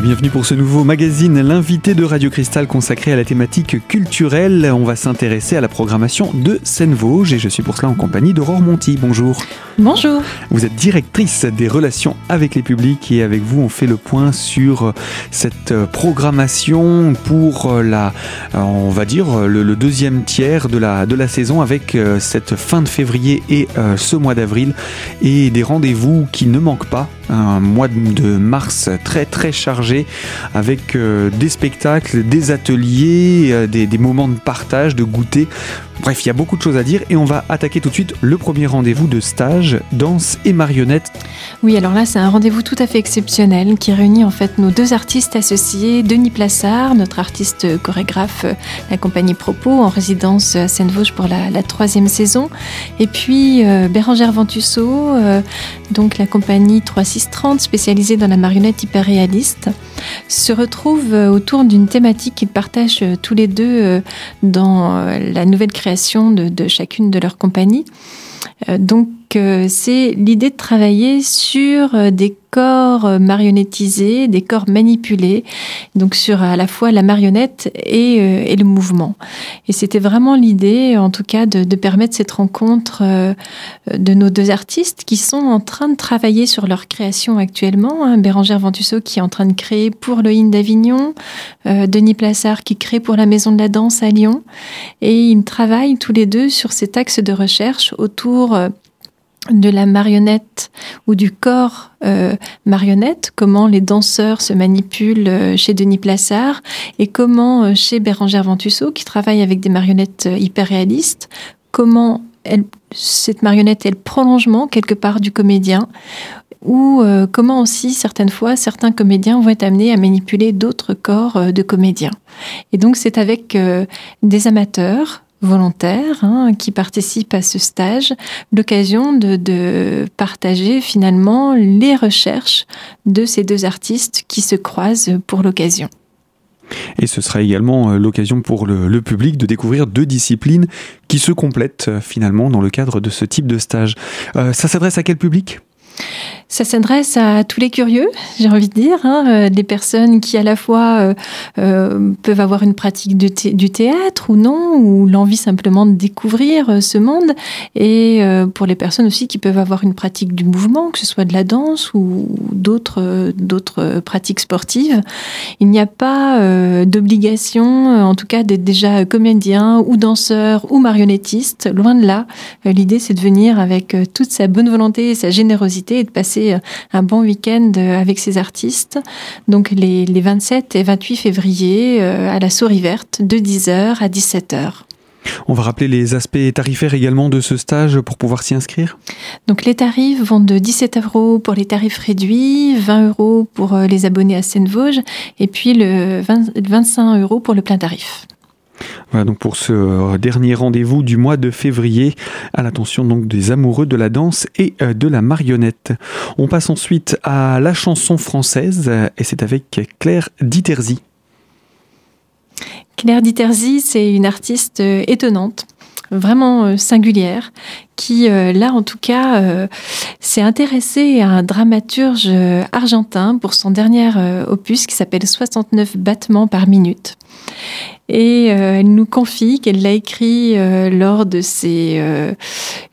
Et bienvenue pour ce nouveau magazine, l'invité de Radio Cristal consacré à la thématique culturelle. On va s'intéresser à la programmation de Seine-Vosges et je suis pour cela en compagnie d'Aurore Monti. Bonjour. Bonjour. Vous êtes directrice des relations avec les publics et avec vous on fait le point sur cette programmation pour la, on va dire, le, deuxième tiers de la, de la saison avec euh, cette fin de février et euh, ce mois d'avril et des rendez-vous qui ne manquent pas. Un mois de mars très très chargé avec euh, des spectacles, des ateliers, des, des moments de partage, de goûter. Bref, il y a beaucoup de choses à dire et on va attaquer tout de suite le premier rendez-vous de stage, danse et marionnette. Oui, alors là, c'est un rendez-vous tout à fait exceptionnel qui réunit en fait nos deux artistes associés, Denis Plassard, notre artiste chorégraphe, la compagnie Propos, en résidence à Seine-Vosges pour la, troisième saison, et puis euh, Bérangère Ventusseau, euh, donc la compagnie 3630, spécialisée dans la marionnette hyper réaliste, se retrouve euh, autour d'une thématique qu'ils partagent tous les deux dans la nouvelle création de, chacune de leurs compagnies. Euh, euh, c'est l'idée de travailler sur euh, des corps marionnettisés, des corps manipulés, donc sur à la fois la marionnette et, le mouvement. Et c'était vraiment l'idée, en tout cas, de, permettre cette rencontre de nos deux artistes qui sont en train de travailler sur leur création actuellement. Hein. Bérangère Ventusseau qui est en train de créer pour le d'Avignon, Denis Plassard qui crée pour la Maison de la Danse à Lyon. Et ils travaillent tous les deux sur cet axe de recherche autour de la marionnette ou du corps euh, marionnette, comment les danseurs se manipulent euh, chez Denis Plassard et comment euh, chez Bérangère Ventusseau, qui travaille avec des marionnettes hyper réalistes, comment cette marionnette est le prolongement quelque part du comédien ou comment aussi certaines fois certains comédiens vont être amenés à manipuler d'autres corps de comédiens. Et donc c'est avec des amateurs, volontaires hein, qui participent à ce stage l'occasion de, partager finalement les recherches de ces deux artistes qui se croisent pour l'occasion. Et ce sera également euh, l'occasion pour le, public de découvrir deux disciplines qui se complètent euh, finalement dans le cadre de ce type de stage. Euh, ça s'adresse à quel public? Ça s'adresse à tous les curieux, j'ai envie de dire, hein, euh, des personnes qui à la fois euh, euh, peuvent avoir une pratique du théâtre ou non, ou l'envie simplement de découvrir ce monde, et pour les personnes aussi qui peuvent avoir une pratique du mouvement, que ce soit de la danse ou d'autres d'autres pratiques sportives. Il n'y a pas d'obligation, en tout cas, d'être déjà comédien ou danseur ou marionnettiste. Loin de là, l'idée c'est de venir avec toute sa bonne volonté et sa générosité et de passer euh, un bon week-end euh, avec ces artistes. Donc les, 27 et 28 février euh, à la Souris Verte de 10h à 17h. On va rappeler les aspects tarifaires également de ce stage pour pouvoir s'y inscrire? Donc les tarifs vont de 17 euros pour les tarifs réduits, 20 euros pour les abonnés à Seine-Vosges et puis le 25 euros pour le plein tarif. Voilà donc pour ce euh, dernier rendez-vous du mois de février à l'attention donc des amoureux de la danse et euh, de la marionnette. On passe ensuite à la chanson française et c'est avec Claire Diterzi. Claire Diterzi, c'est une artiste euh, étonnante vraiment singulière, qui, là en tout cas, s'est intéressée à un dramaturge argentin pour son dernier opus qui s'appelle 69 battements par minute. Et euh, elle nous confie qu'elle l'a écrit euh, lors de ces euh,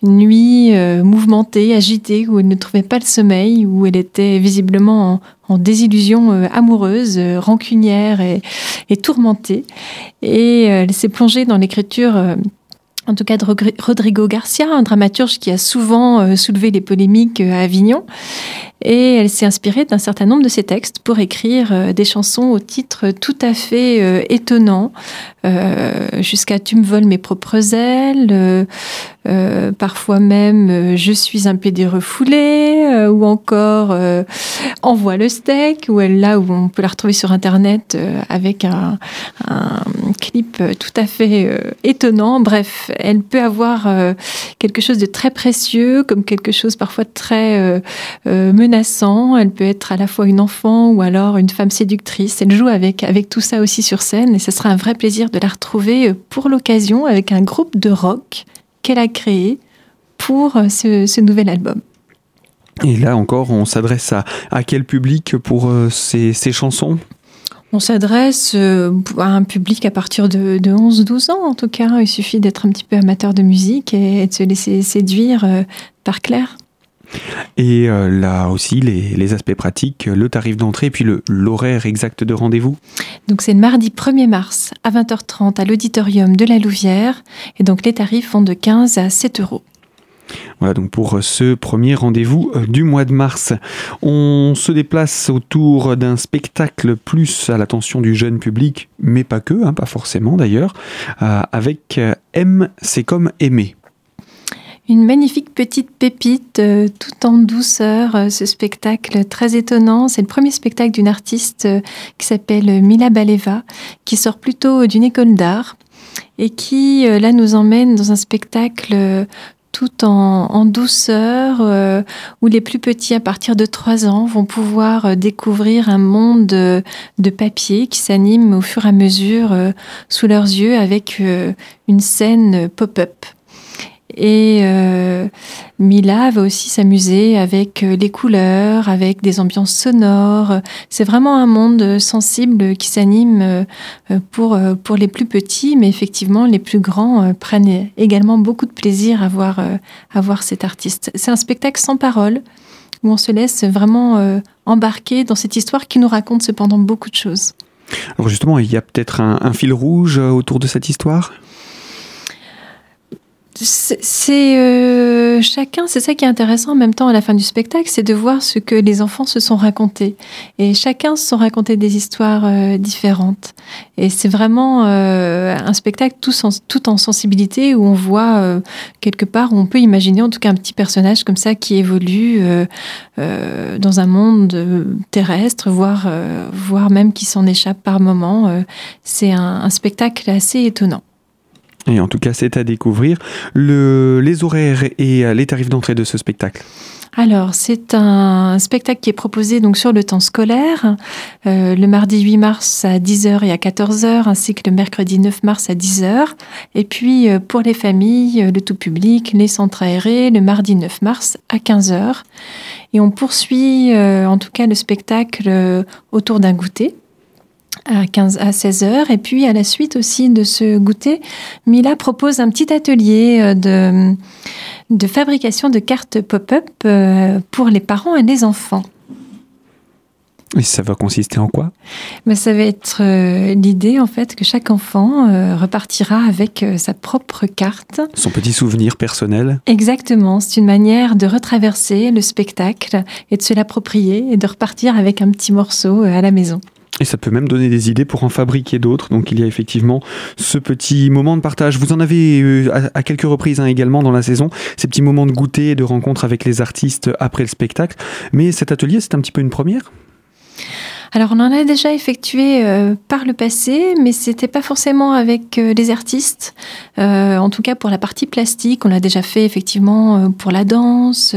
nuits mouvementées, agitées, où elle ne trouvait pas le sommeil, où elle était visiblement en, désillusion amoureuse, rancunière et, et, tourmentée. Et elle s'est plongée dans l'écriture en tout cas de Rodrigo Garcia, un dramaturge qui a souvent soulevé les polémiques à Avignon. Et elle s'est inspirée d'un certain nombre de ses textes pour écrire euh, des chansons au titre tout à fait euh, étonnant, euh, jusqu'à Tu me voles mes propres ailes, parfois même Je suis un pédé refoulé, ou encore Envoie le steak, où elle là où on peut la retrouver sur Internet avec un, un, clip tout à fait étonnant. Bref, elle peut avoir quelque chose de très précieux, comme quelque chose parfois très menaçant. Elle peut être à la fois une enfant ou alors une femme séductrice. Elle joue avec, avec tout ça aussi sur scène et ce sera un vrai plaisir de la retrouver euh, pour l'occasion avec un groupe de rock qu'elle a créé pour euh, ce, ce nouvel album. Et là encore, on s'adresse à, quel public pour ces, chansons? On s'adresse à un public à partir de, 11-12 ans, en tout cas. Il suffit d'être un petit peu amateur de musique et de se laisser séduire par Claire. Et euh, là aussi, les, aspects pratiques, le tarif d'entrée, puis l'horaire exact de rendez-vous Donc c'est le mardi 1er mars à 20h30 à l'auditorium de la Louvière. Et donc les tarifs vont de 15 à 7 euros. Voilà donc pour ce premier rendez-vous euh, du mois de mars. On se déplace autour d'un spectacle plus à l'attention du jeune public, mais pas que, hein, pas forcément d'ailleurs, euh, avec M, c'est comme aimer. Une magnifique petite pépite, euh, tout en douceur, euh, ce spectacle très étonnant. C'est le premier spectacle d'une artiste euh, qui s'appelle Mila Baleva, qui sort plutôt d'une école d'art et qui, là, nous emmène dans un spectacle tout en, douceur, où les plus petits, à partir de 3 ans, vont pouvoir découvrir un monde de papier qui s'anime au fur et à mesure sous leurs yeux avec une scène pop-up. Et euh, Mila va aussi s'amuser avec euh, les couleurs, avec des ambiances sonores. C'est vraiment un monde sensible qui s'anime euh, pour, pour les plus petits, mais effectivement, les plus grands prennent également beaucoup de plaisir à voir, à voir cet artiste. C'est un spectacle sans parole où on se laisse vraiment embarquer dans cette histoire qui nous raconte cependant beaucoup de choses. Alors justement, il y a peut-être un fil rouge autour de cette histoire? C'est euh, chacun, c'est ça qui est intéressant en même temps à la fin du spectacle, c'est de voir ce que les enfants se sont racontés. Et chacun se sont racontés des histoires euh, différentes. Et c'est vraiment euh, un spectacle tout, en sensibilité où on voit quelque part, où on peut imaginer en tout cas un petit personnage comme ça qui évolue dans un monde terrestre, voire, voire même qui s'en échappe par moments. c'est un spectacle assez étonnant. Et en tout cas, c'est à découvrir. Le, les horaires et euh, les tarifs d'entrée de ce spectacle alors, c'est un spectacle qui est proposé donc sur le temps scolaire, euh, le mardi 8 mars à 10h et à 14h, ainsi que le mercredi 9 mars à 10h. Et puis, euh, pour les familles, le tout public, les centres aérés, le mardi 9 mars à 15h. Et on poursuit, en tout cas, le spectacle autour d'un goûter à, 15, à 16 heures. Et puis, à la suite aussi de ce goûter, Mila propose un petit atelier euh, de, de fabrication de cartes pop-up euh, pour les parents et les enfants. Et ça va consister en quoi? Mais ben, Ça va être euh, l'idée en fait que chaque enfant repartira avec sa propre carte. Son petit souvenir personnel? Exactement, c'est une manière de retraverser le spectacle et de se l'approprier et de repartir avec un petit morceau à la maison. Et ça peut même donner des idées pour en fabriquer d'autres. Donc il y a effectivement ce petit moment de partage. Vous en avez euh, à, quelques reprises hein, également dans la saison, ces petits moments de goûter et de rencontre avec les artistes après le spectacle. Mais cet atelier, c'est un petit peu une première? Alors on en a déjà effectué euh, par le passé, mais c'était pas forcément avec euh, les artistes. Euh, en tout cas pour la partie plastique, on l'a déjà fait effectivement pour la danse,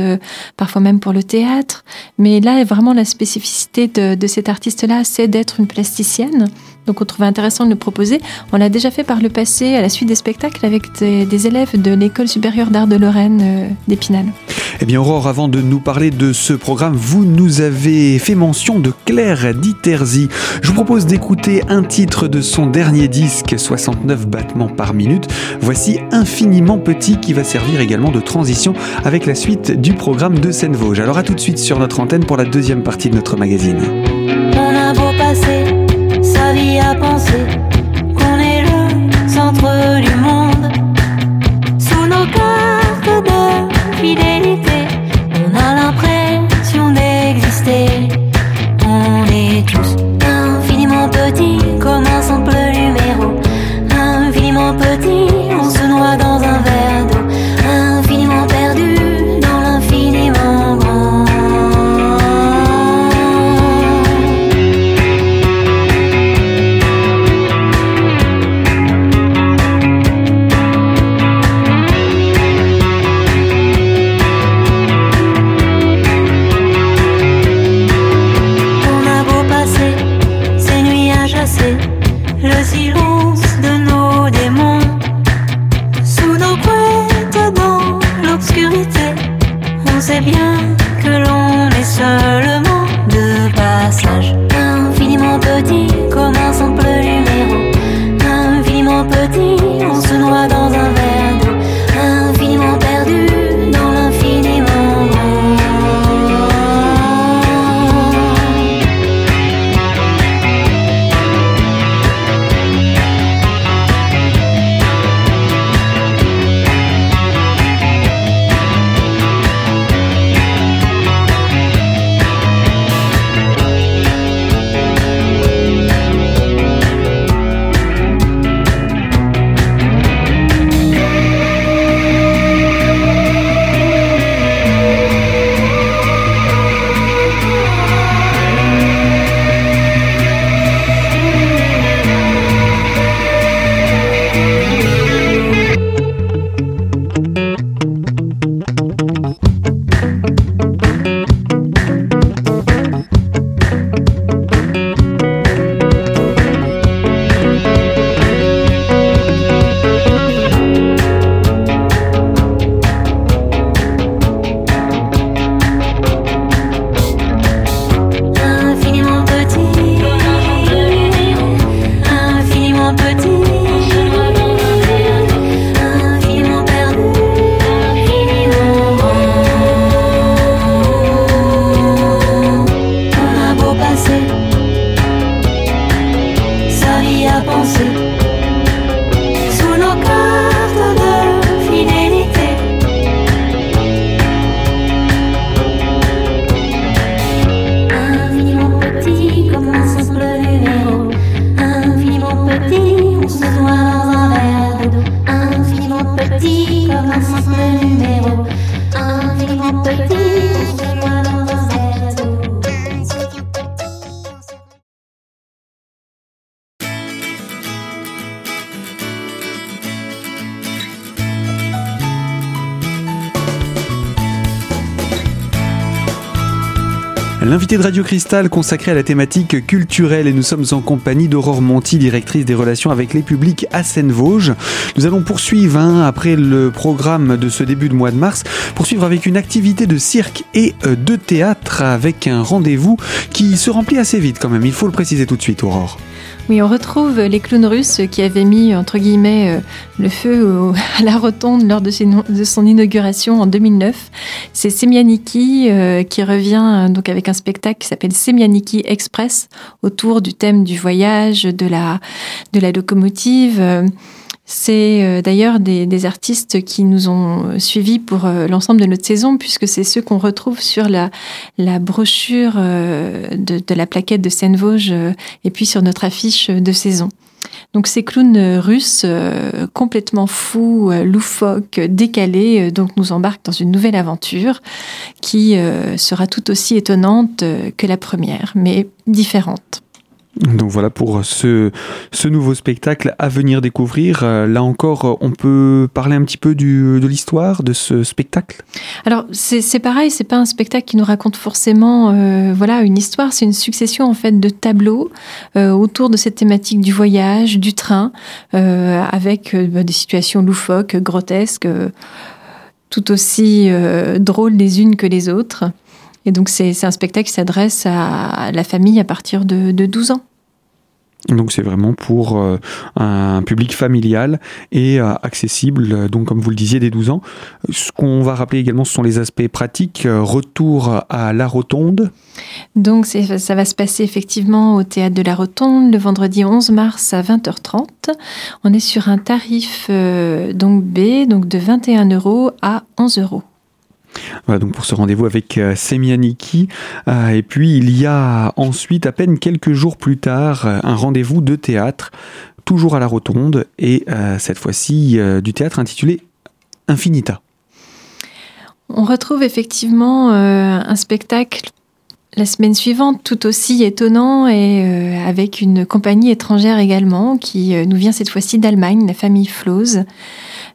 parfois même pour le théâtre. Mais là, vraiment la spécificité de, de cet artiste-là, c'est d'être une plasticienne. Donc on trouvait intéressant de le proposer. On l'a déjà fait par le passé à la suite des spectacles avec des, élèves de l'école supérieure d'art de Lorraine euh, d'Épinal. Eh bien Aurore, avant de nous parler de ce programme, vous nous avez fait mention de Claire Diterzi. Je vous propose d'écouter un titre de son dernier disque, 69 battements par minute. Voici Infiniment Petit qui va servir également de transition avec la suite du programme de Seine-Vosges. Alors à tout de suite sur notre antenne pour la deuxième partie de notre magazine. On a beau passer à L'invité de Radio Cristal consacré à la thématique culturelle et nous sommes en compagnie d'Aurore Monti, directrice des relations avec les publics à Seine-Vosges. Nous allons poursuivre, hein, après le programme de ce début de mois de mars, poursuivre avec une activité de cirque et euh, de théâtre avec un rendez-vous qui se remplit assez vite quand même, il faut le préciser tout de suite Aurore. Oui, on retrouve les clowns russes qui avaient mis, entre guillemets, euh, le feu à la rotonde lors de, son inauguration en 2009. C'est Semianiki euh, qui revient donc avec un spectacle qui s'appelle Semianiki Express autour du thème du voyage, de la locomotive. C'est euh, d'ailleurs des, artistes qui nous ont euh, suivis pour euh, l'ensemble de notre saison, puisque c'est ceux qu'on retrouve sur la, brochure de, la plaquette de Seine-Vosges et puis sur notre affiche de saison. Donc ces clowns russes complètement fous, loufoques, décalés, donc nous embarquent dans une nouvelle aventure qui sera tout aussi étonnante que la première, mais différente. Donc voilà pour ce, ce nouveau spectacle à venir découvrir. Euh, là encore, on peut parler un petit peu de l'histoire de ce spectacle? Alors c'est pareil, c'est pas un spectacle qui nous raconte forcément euh, voilà, une histoire, c'est une succession en fait de tableaux euh, autour de cette thématique du voyage, du train, avec bah, des situations loufoques, grotesques, tout aussi drôles les unes que les autres. Et donc c'est un spectacle qui s'adresse à la famille à partir de, de 12 ans. Donc c'est vraiment pour euh, un public familial et euh, accessible, donc comme vous le disiez, dès 12 ans. Ce qu'on va rappeler également, ce sont les aspects pratiques. Retour à la Rotonde. Donc ça va se passer effectivement au théâtre de la Rotonde le vendredi 11 mars à 20h30. On est sur un tarif euh, donc B, donc de 21 euros à 11 euros. Voilà donc pour ce rendez-vous avec euh, Semianiki. Euh, et puis il y a ensuite, à peine quelques jours plus tard, euh, un rendez-vous de théâtre, toujours à la Rotonde, et cette fois-ci du théâtre intitulé Infinita. On retrouve effectivement un spectacle la semaine suivante, tout aussi étonnant, et avec une compagnie étrangère également, qui nous vient cette fois-ci d'Allemagne, la famille Floz.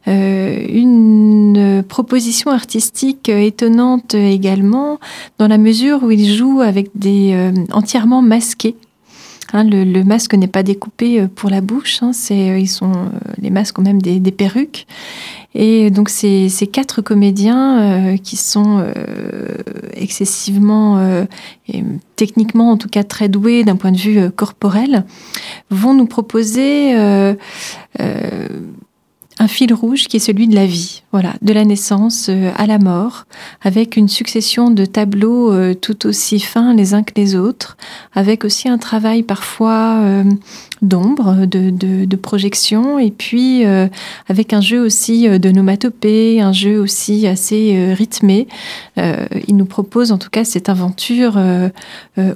Euh, une proposition artistique étonnante également, dans la mesure où il joue avec des euh, entièrement masqués. Hein, le, masque n'est pas découpé euh, pour la bouche, hein, c'est, ils sont, les masques ont même des, perruques. Et donc ces, ces quatre comédiens qui sont excessivement, et techniquement en tout cas très doués d'un point de vue corporel, vont nous proposer un fil rouge qui est celui de la vie, voilà, de la naissance euh, à la mort, avec une succession de tableaux euh, tout aussi fins les uns que les autres, avec aussi un travail parfois euh, d'ombre, de, de, projection, et puis avec un jeu aussi de nomatopée, un jeu aussi assez rythmé. il nous propose en tout cas cette aventure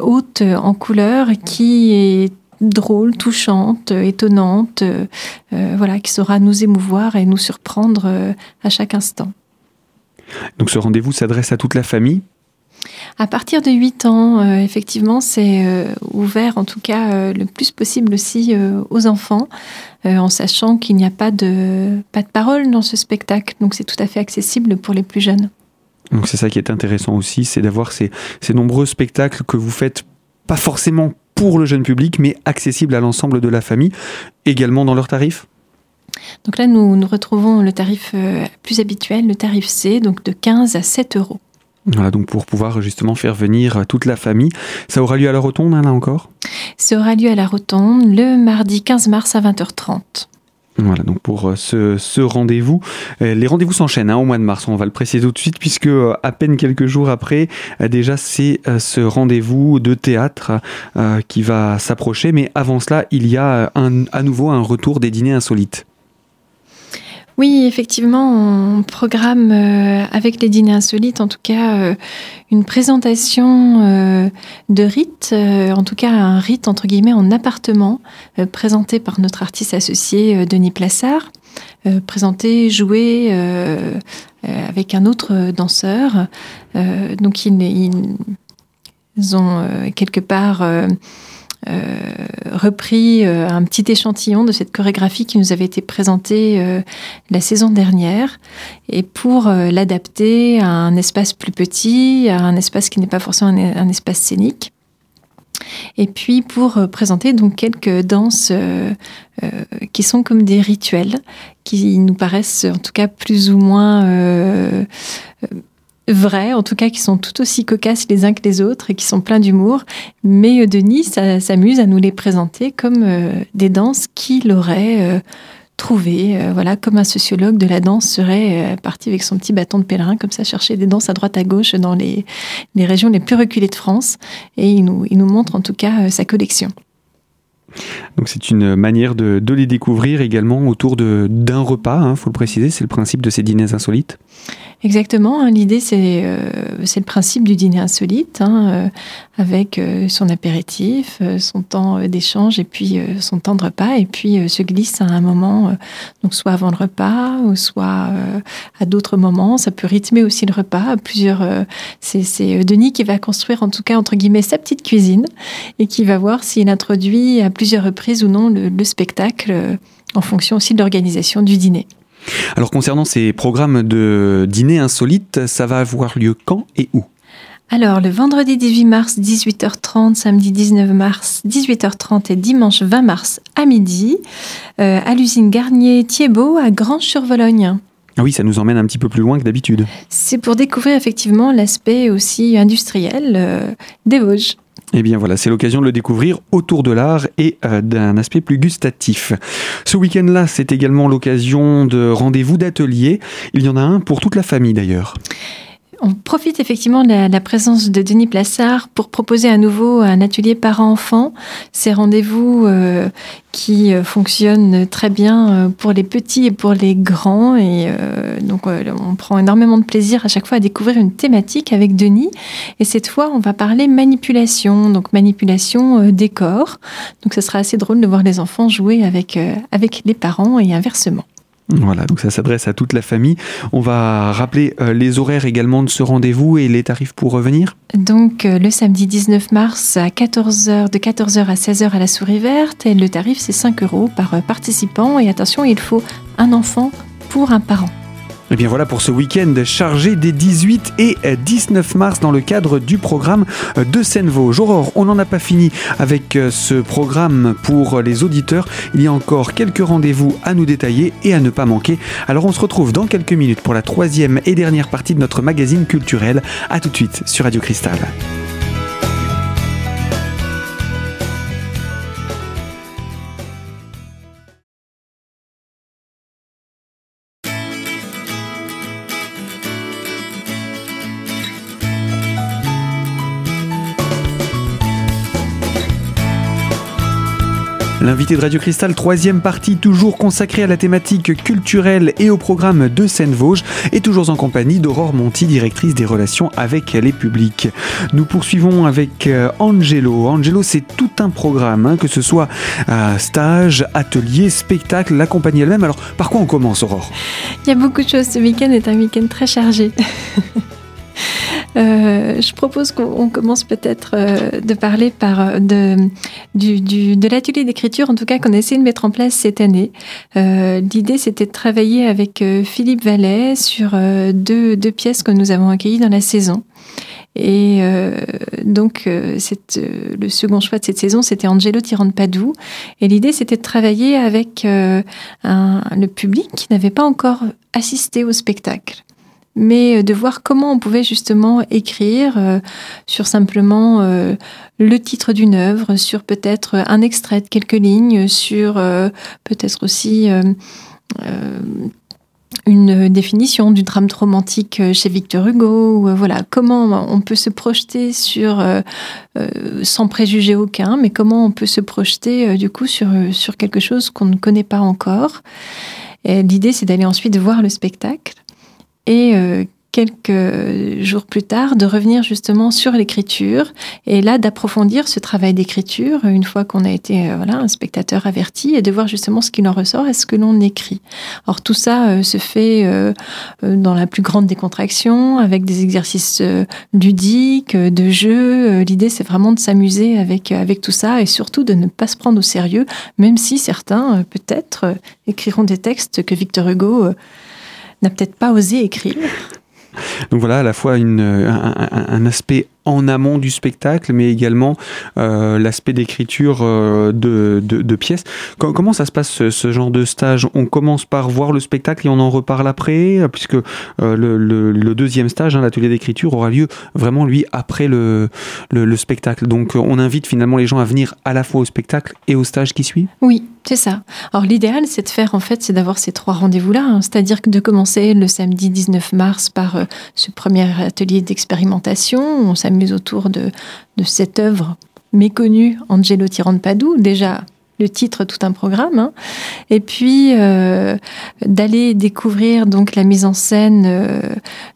haute en couleurs qui est drôle, touchante, étonnante, euh, euh, voilà, qui saura nous émouvoir et nous surprendre euh, à chaque instant. Donc ce rendez-vous s'adresse à toute la famille? À partir de 8 ans, effectivement, c'est ouvert en tout cas le plus possible aussi aux enfants, en sachant qu'il n'y a pas de, pas de parole dans ce spectacle, donc c'est tout à fait accessible pour les plus jeunes. Donc c'est ça qui est intéressant aussi, c'est d'avoir ces, ces nombreux spectacles que vous faites pas forcément pour le jeune public, mais accessible à l'ensemble de la famille, également dans leurs tarifs? Donc là, nous, nous retrouvons le tarif euh, plus habituel, le tarif C, donc de 15 à 7 euros. Voilà, donc pour pouvoir justement faire venir toute la famille. Ça aura lieu à la Rotonde, hein, là encore? Ça aura lieu à la Rotonde le mardi 15 mars à 20h30. Voilà, donc pour euh, ce, rendez-vous, euh, les rendez-vous s'enchaînent hein, au mois de mars, on va le préciser tout de suite, puisque euh, à peine quelques jours après, déjà c'est ce rendez-vous de théâtre qui va s'approcher, mais avant cela, il y a à nouveau un retour des dîners insolites. Oui, effectivement, on programme euh, avec les dîners insolites, en tout cas, euh, une présentation euh, de rite, en tout cas un rite entre guillemets en appartement, présenté par notre artiste associé Denis Plassard, présenté, joué avec un autre danseur. donc ils, ils ont quelque part repris un petit échantillon de cette chorégraphie qui nous avait été présentée la saison dernière. Et pour l'adapter à un espace plus petit, à un espace qui n'est pas forcément un espace scénique. Et puis pour euh, présenter donc quelques danses euh, euh, qui sont comme des rituels, qui nous paraissent en tout cas plus ou moins vrais, en tout cas qui sont tout aussi cocasses les uns que les autres et qui sont pleins d'humour. Mais Denis s'amuse à nous les présenter comme des danses qu'il aurait euh, voilà, comme un sociologue de la danse serait euh, parti avec son petit bâton de pèlerin, comme ça, chercher des danses à droite à gauche dans les, les régions les plus reculées de France. Et il nous, il nous montre en tout cas euh, sa collection. Donc c'est une manière de, les découvrir également autour d'un repas, il hein, faut le préciser, c'est le principe de ces dîners insolites. Exactement. Hein. L'idée, euh, c'est le principe du dîner insolite, hein, euh, avec euh, son apéritif, son temps d'échange et puis son temps de repas, et puis se glisse à un moment, donc soit avant le repas, ou soit à d'autres moments. Ça peut rythmer aussi le repas. plusieurs. c'est Denis qui va construire, en tout cas entre guillemets, sa petite cuisine et qui va voir s'il introduit à plusieurs reprises ou non le spectacle, en fonction aussi de l'organisation du dîner. Alors concernant ces programmes de dîner insolites, ça va avoir lieu quand et où? Alors, le vendredi 18 mars, 18h30, samedi 19 mars, 18h30 et dimanche 20 mars à midi, euh, à l'usine Garnier Thiebaud à Grange-sur-Vologne. Ah oui, ça nous emmène un petit peu plus loin que d'habitude. C'est pour découvrir effectivement l'aspect aussi industriel euh, des Vosges. Eh bien voilà, c'est l'occasion de le découvrir autour de l'art et euh, d'un aspect plus gustatif. Ce week-end-là, c'est également l'occasion de rendez-vous d'atelier. Il y en a un pour toute la famille d'ailleurs. On profite effectivement de la, présence de Denis Plassard pour proposer à nouveau un atelier parents-enfants. Ces rendez-vous euh, qui euh, fonctionnent très bien euh, pour les petits et pour les grands. Et donc, on prend énormément de plaisir à chaque fois à découvrir une thématique avec Denis. Et cette fois, on va parler manipulation, donc manipulation des corps. Donc, ce sera assez drôle de voir les enfants jouer avec, avec les parents et inversement. Voilà, donc ça s'adresse à toute la famille. On va rappeler euh, les horaires également de ce rendez-vous et les tarifs pour revenir. Donc euh, le samedi 19 mars à 14h, de 14h à 16h à la Souris Verte et le tarif c'est 5 euros par participant et attention il faut un enfant pour un parent. Et eh bien voilà pour ce week-end chargé des 18 et 19 mars dans le cadre du programme de Seine-Vosges. Aurore, on n'en a pas fini avec euh, ce programme pour les auditeurs. Il y a encore quelques rendez-vous à nous détailler et à ne pas manquer. Alors on se retrouve dans quelques minutes pour la troisième et dernière partie de notre magazine culturel. A tout de suite sur Radio Cristal. L'invité de Radio Cristal, troisième partie, toujours consacrée à la thématique culturelle et au programme de Seine-Vosges, et toujours en compagnie d'Aurore Monti, directrice des relations avec les publics. Nous poursuivons avec euh, Angelo. Angelo, c'est tout un programme, hein, que ce soit euh, stage, atelier, spectacle, la compagnie elle-même. Alors, par quoi on commence, Aurore? Il y a beaucoup de choses. Ce week-end est un week-end très chargé. Euh, je propose qu'on commence peut-être euh, de parler par euh, de, du, de l'atelier d'écriture, en tout cas qu'on a essayé de mettre en place cette année. L'idée, c'était de travailler avec Philippe Vallet sur deux, deux, pièces que nous avons accueillies dans la saison. Et donc, le second choix de cette saison, c'était Angelo Tirant Padoue. Et l'idée, c'était de travailler avec le public qui n'avait pas encore assisté au spectacle mais euh, de voir comment on pouvait justement écrire euh, sur simplement euh, le titre d'une œuvre, sur peut-être un extrait de quelques lignes, sur peut-être aussi une définition du drame romantique chez Victor Hugo, voilà, comment on peut se projeter sur, sans préjuger aucun, mais comment on peut se projeter du coup sur, sur quelque chose qu'on ne connaît pas encore. L'idée, c'est d'aller ensuite voir le spectacle et euh, quelques jours plus tard, de revenir justement sur l'écriture et là d'approfondir ce travail d'écriture une fois qu'on a été euh, voilà un spectateur averti et de voir justement ce qu'il en ressort et ce que l'on écrit. Or tout ça euh, se fait euh, dans la plus grande décontraction avec des exercices ludiques, de jeux. L'idée c'est vraiment de s'amuser avec avec tout ça et surtout de ne pas se prendre au sérieux, même si certains peut-être écriront des textes que Victor Hugo n'a peut-être pas osé écrire. Donc voilà, à la fois une, un, aspect en amont du spectacle, mais également euh, l'aspect d'écriture euh, de, pièces. comment ça se passe ce, genre de stage? On commence par voir le spectacle et on en reparle après, puisque euh, le, deuxième stage, hein, l'atelier d'écriture, aura lieu vraiment lui après le, le, spectacle. Donc on invite finalement les gens à venir à la fois au spectacle et au stage qui suit? Oui, c'est ça. Alors l'idéal, c'est de faire en fait, c'est d'avoir ces trois rendez-vous-là, hein. c'est-à-dire de commencer le samedi 19 mars par ce premier atelier d'expérimentation. On s'amuse autour de, cette œuvre méconnue, Angelo Padoue, déjà le titre tout un programme hein. et puis euh, d'aller découvrir donc la mise en scène euh,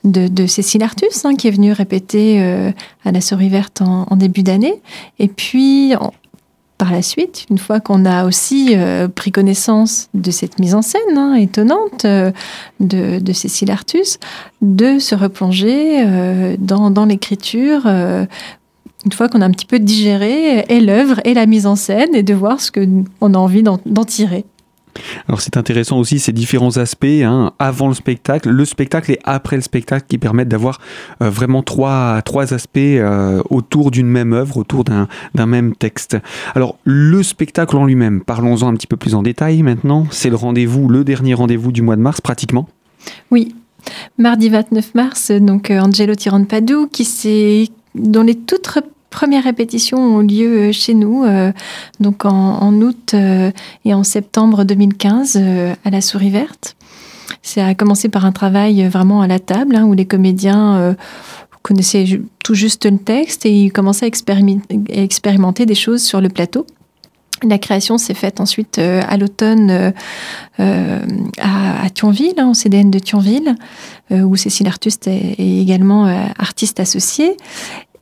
de, Cécile Artus hein, qui est venue répéter euh, à la Souris Verte en, début d'année et puis par la suite, une fois qu'on a aussi pris connaissance de cette mise en scène hein, étonnante de, de, Cécile Artus, de se replonger dans, dans l'écriture une fois qu'on a un petit peu digéré et l'œuvre et la mise en scène et de voir ce qu'on a envie d'en tirer. Alors c'est intéressant aussi ces différents aspects, hein, avant le spectacle, le spectacle et après le spectacle qui permettent d'avoir euh, vraiment trois, trois aspects euh, autour d'une même œuvre, autour d'un même texte. Alors le spectacle en lui-même, parlons-en un petit peu plus en détail maintenant, c'est le rendez-vous, le dernier rendez-vous du mois de mars pratiquement. Oui, mardi 29 mars, donc euh, Angelo Tirone-Padou qui s'est les toutes premières répétitions ont lieu euh, chez nous, euh, donc en, août euh, et en septembre 2015 à la Souris Verte. Ça a commencé par un travail vraiment à la table, hein, où les comédiens connaissaient tout juste le texte et ils commençaient à expérimenter, des choses sur le plateau. La création s'est faite ensuite à l'automne à, Thionville, hein, au CDN de Thionville, où Cécile Artust est, est également artiste associée.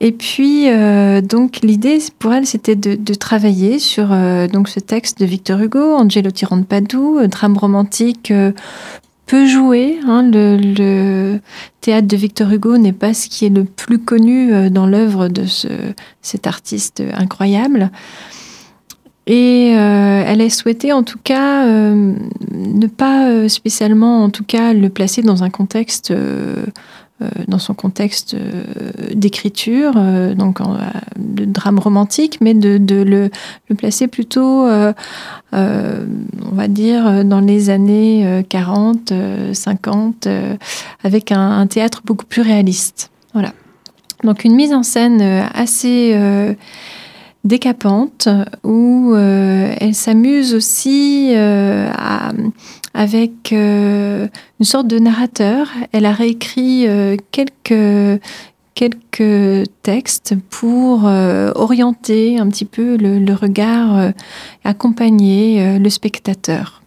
Et puis, euh, donc, l'idée pour elle, c'était de, travailler sur euh, donc ce texte de Victor Hugo, Angelo de Padoue, euh, drame romantique peu joué. Hein, le, théâtre de Victor Hugo n'est pas ce qui est le plus connu dans l'œuvre de ce, cet artiste incroyable. Et elle a souhaité, en tout cas, ne pas spécialement, en tout cas, le placer dans un contexte dans son contexte euh, d'écriture, euh, donc de drame romantique, mais de, le, placer plutôt, on va dire, dans les années 40, 50, avec un, théâtre beaucoup plus réaliste. Voilà. Donc une mise en scène assez décapante où elle s'amuse aussi à avec euh, une sorte de narrateur. Elle a réécrit euh, quelques, quelques textes pour euh, orienter un petit peu le, regard, accompagner le spectateur.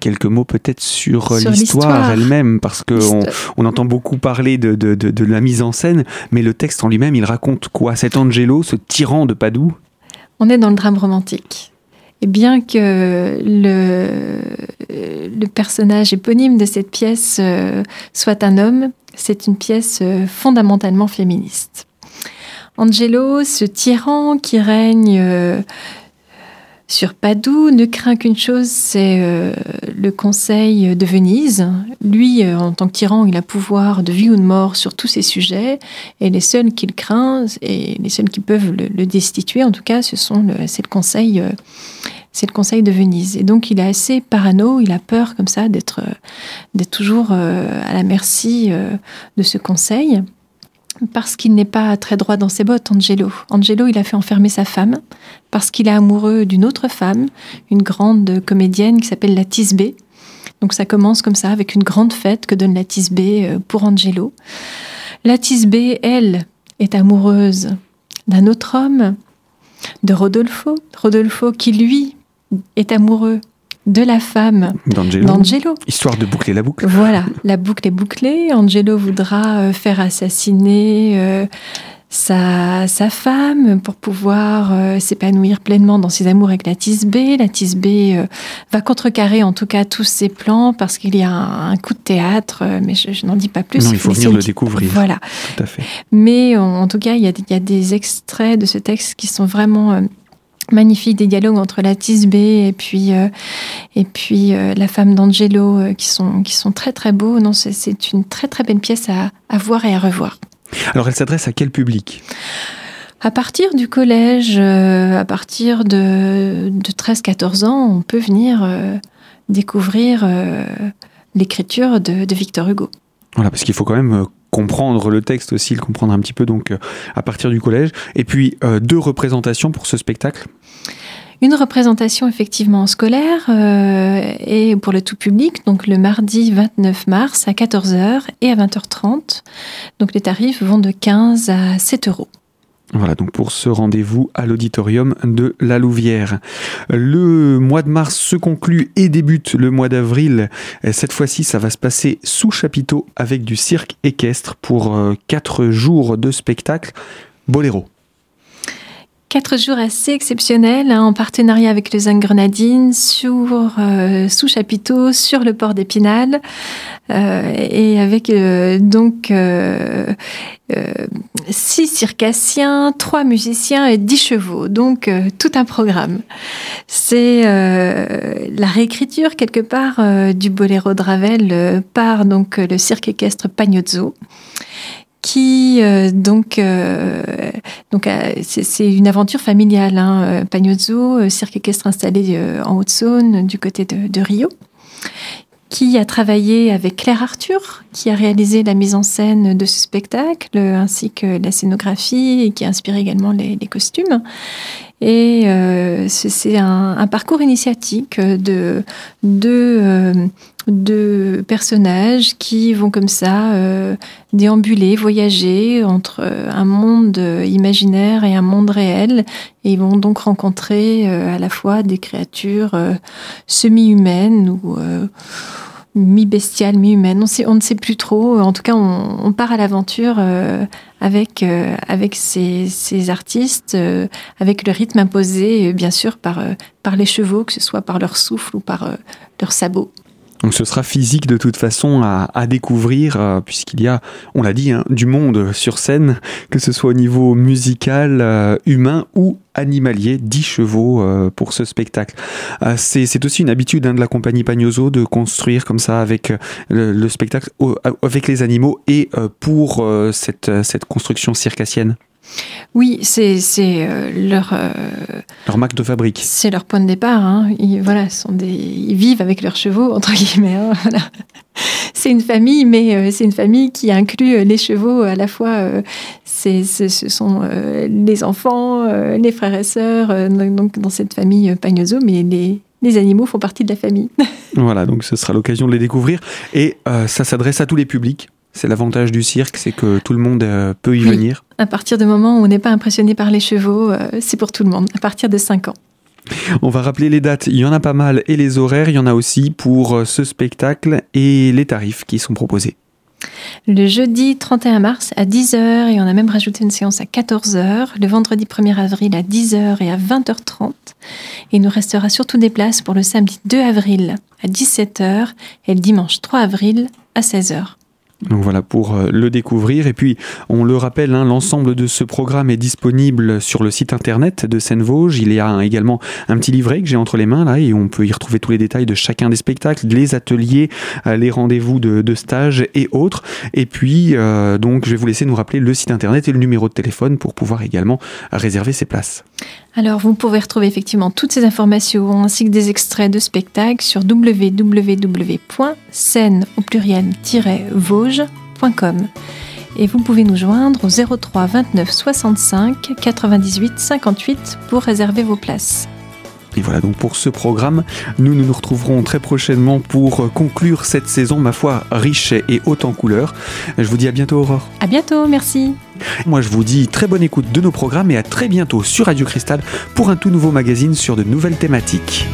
Quelques mots peut-être sur, l'histoire elle-même, parce qu'on on entend beaucoup parler de, de, de, la mise en scène, mais le texte en lui-même, il raconte quoi? Cet Angelo, ce tyran de Padoue? On est dans le drame romantique. Et bien que le, personnage éponyme de cette pièce euh, soit un homme, c'est une pièce euh, fondamentalement féministe. Angelo, ce tyran qui règne euh, sur Padoue ne craint qu'une chose, c'est le Conseil de Venise. Lui, en tant que tyran, il a pouvoir de vie ou de mort sur tous ces sujets, et les seuls qu'il craint, et les seuls qui peuvent le, destituer, en tout cas, ce c'est le Conseil. C'est le Conseil de Venise. Et donc, il est assez parano, il a peur comme ça d'être, d'être toujours à la merci de ce Conseil parce qu'il n'est pas très droit dans ses bottes, Angelo. Angelo, il a fait enfermer sa femme parce qu'il est amoureux d'une autre femme, une grande comédienne qui s'appelle la Tisbé. Donc ça commence comme ça, avec une grande fête que donne la Tisbé euh, pour Angelo. La Tisbé, elle, est amoureuse d'un autre homme, de Rodolfo. Rodolfo qui, lui, est amoureux de la femme D'Angelo. Histoire de boucler la boucle. Voilà, la boucle est bouclée. Angelo voudra euh, faire assassiner euh, sa, sa femme pour pouvoir euh, s'épanouir pleinement dans ses amours avec la Tisbé. La Tisbé euh, va contrecarrer en tout cas tous ses plans parce qu'il y a un, un coup de théâtre, mais je, je n'en dis pas plus. Non, il faut venir le découvrir. Voilà. Tout à fait. Mais en, en tout cas, il y, a, des- il y a des extraits de ce texte qui sont vraiment magnifiques, des dialogues entre la Tisbé et puis, euh, et puis euh, la femme d'Angelo euh, qui, sont, qui sont très très beaux. Non, c'est- une très très belle pièce à, à voir et à revoir. Alors, elle s'adresse à quel public? À partir du collège, à partir de, de 13-14 ans, on peut venir découvrir l'écriture de, de Victor Hugo. Voilà, parce qu'il faut quand même comprendre le texte aussi, le comprendre un petit peu, donc euh, à partir du collège. Et puis, euh, deux représentations pour ce spectacle. Une représentation effectivement scolaire euh, et pour le tout public, donc le mardi 29 mars à 14h et à 20h30. Donc les tarifs vont de 15 à 7 euros. Voilà, donc pour ce rendez-vous à l'auditorium de La Louvière. Le mois de mars se conclut et débute le mois d'avril. Euh, Cette fois-ci, ça va se passer sous chapiteau avec du cirque équestre pour euh, quatre jours de spectacle. Boléro. Quatre jours assez exceptionnels hein, en partenariat avec le Zinc Grenadine sur, euh, sous chapiteau sur le port d'Épinal euh, et avec euh, donc euh, euh, six circassiens, trois musiciens et dix chevaux. Donc euh, tout un programme. C'est la réécriture quelque part du boléro de Ravel par donc le cirque équestre Pagnozzo qui euh, donc euh, euh, c'est une aventure familiale. Hein. Pagnozzo, cirque équestre installé en Haute-Saône, du côté de, Rio, qui a travaillé avec Claire Arthur, qui a réalisé la mise en scène de ce spectacle, ainsi que la scénographie, et qui a inspiré également les costumes. Et euh, c'est un, un parcours initiatique de, de, euh, de personnages qui vont comme ça euh, déambuler, voyager entre euh, un monde imaginaire et un monde réel. Et ils vont donc rencontrer euh, à la fois des créatures euh, semi-humaines ou mi-bestiales, mi-humaines. On, on ne sait plus trop. En tout cas, on, part à l'aventure euh, avec, euh, avec ces, ces artistes, euh, avec le rythme imposé, bien sûr, par, par les chevaux, que ce soit par leur souffle ou par leurs sabots. Donc ce sera physique de toute façon à, à découvrir, euh, puisqu'il y a, on l'a dit, hein, du monde sur scène, que ce soit au niveau musical, euh, humain ou animalier, 10 chevaux euh, pour ce spectacle. C'est aussi une habitude hein, de la compagnie Pagnozzo de construire comme ça avec le, le spectacle, avec les animaux et pour cette, cette construction circassienne, Oui, c'est euh, leur, euh, leur marque de fabrique. c'est leur point de départ. hein. Ils, voilà, sont des, ils vivent avec leurs chevaux, entre guillemets. hein, voilà. C'est une famille, mais euh, c'est une famille qui inclut les chevaux à la fois. ce sont les enfants, les frères et sœurs, donc dans cette famille Pagnozzo, mais les, les animaux font partie de la famille. Voilà, donc ce sera l'occasion de les découvrir. Et ça s'adresse à tous les publics. C'est l'avantage du cirque, c'est que tout le monde euh, peut y Oui. venir. À partir du moment où on n'est pas impressionné par les chevaux, euh, c'est pour tout le monde, à partir de 5 ans. On va rappeler les dates, il y en a pas mal, et les horaires, il y en a aussi pour euh, ce spectacle et les tarifs qui sont proposés. Le jeudi 31 mars à 10h, et on a même rajouté une séance à 14h. Le vendredi 1er avril à 10h et à 20h30. Et il nous restera surtout des places pour le samedi 2 avril à 17h et le dimanche 3 avril à 16h. Donc voilà pour euh, le découvrir. Et puis, on le rappelle, hein, l'ensemble de ce programme est disponible sur le site internet de Seine-Vosges. Il y a également un petit livret que j'ai entre les mains là et on peut y retrouver tous les détails de chacun des spectacles, les ateliers, euh, les rendez-vous de, de stage et autres. Et puis, euh, donc, je vais vous laisser nous rappeler le site internet et le numéro de téléphone pour pouvoir également réserver ses places. Alors, vous pouvez retrouver effectivement toutes ces informations ainsi que des extraits de spectacles sur www.scène au Et vous pouvez nous joindre au 03 29 65 98 58 pour réserver vos places. Et voilà donc pour ce programme. Nous, nous nous retrouverons très prochainement pour euh, conclure cette saison, ma foi, riche et haute en couleurs. Je vous dis à bientôt, Aurore. À bientôt, merci. Moi, je vous dis très bonne écoute de nos programmes et à très bientôt sur Radio Cristal pour un tout nouveau magazine sur de nouvelles thématiques.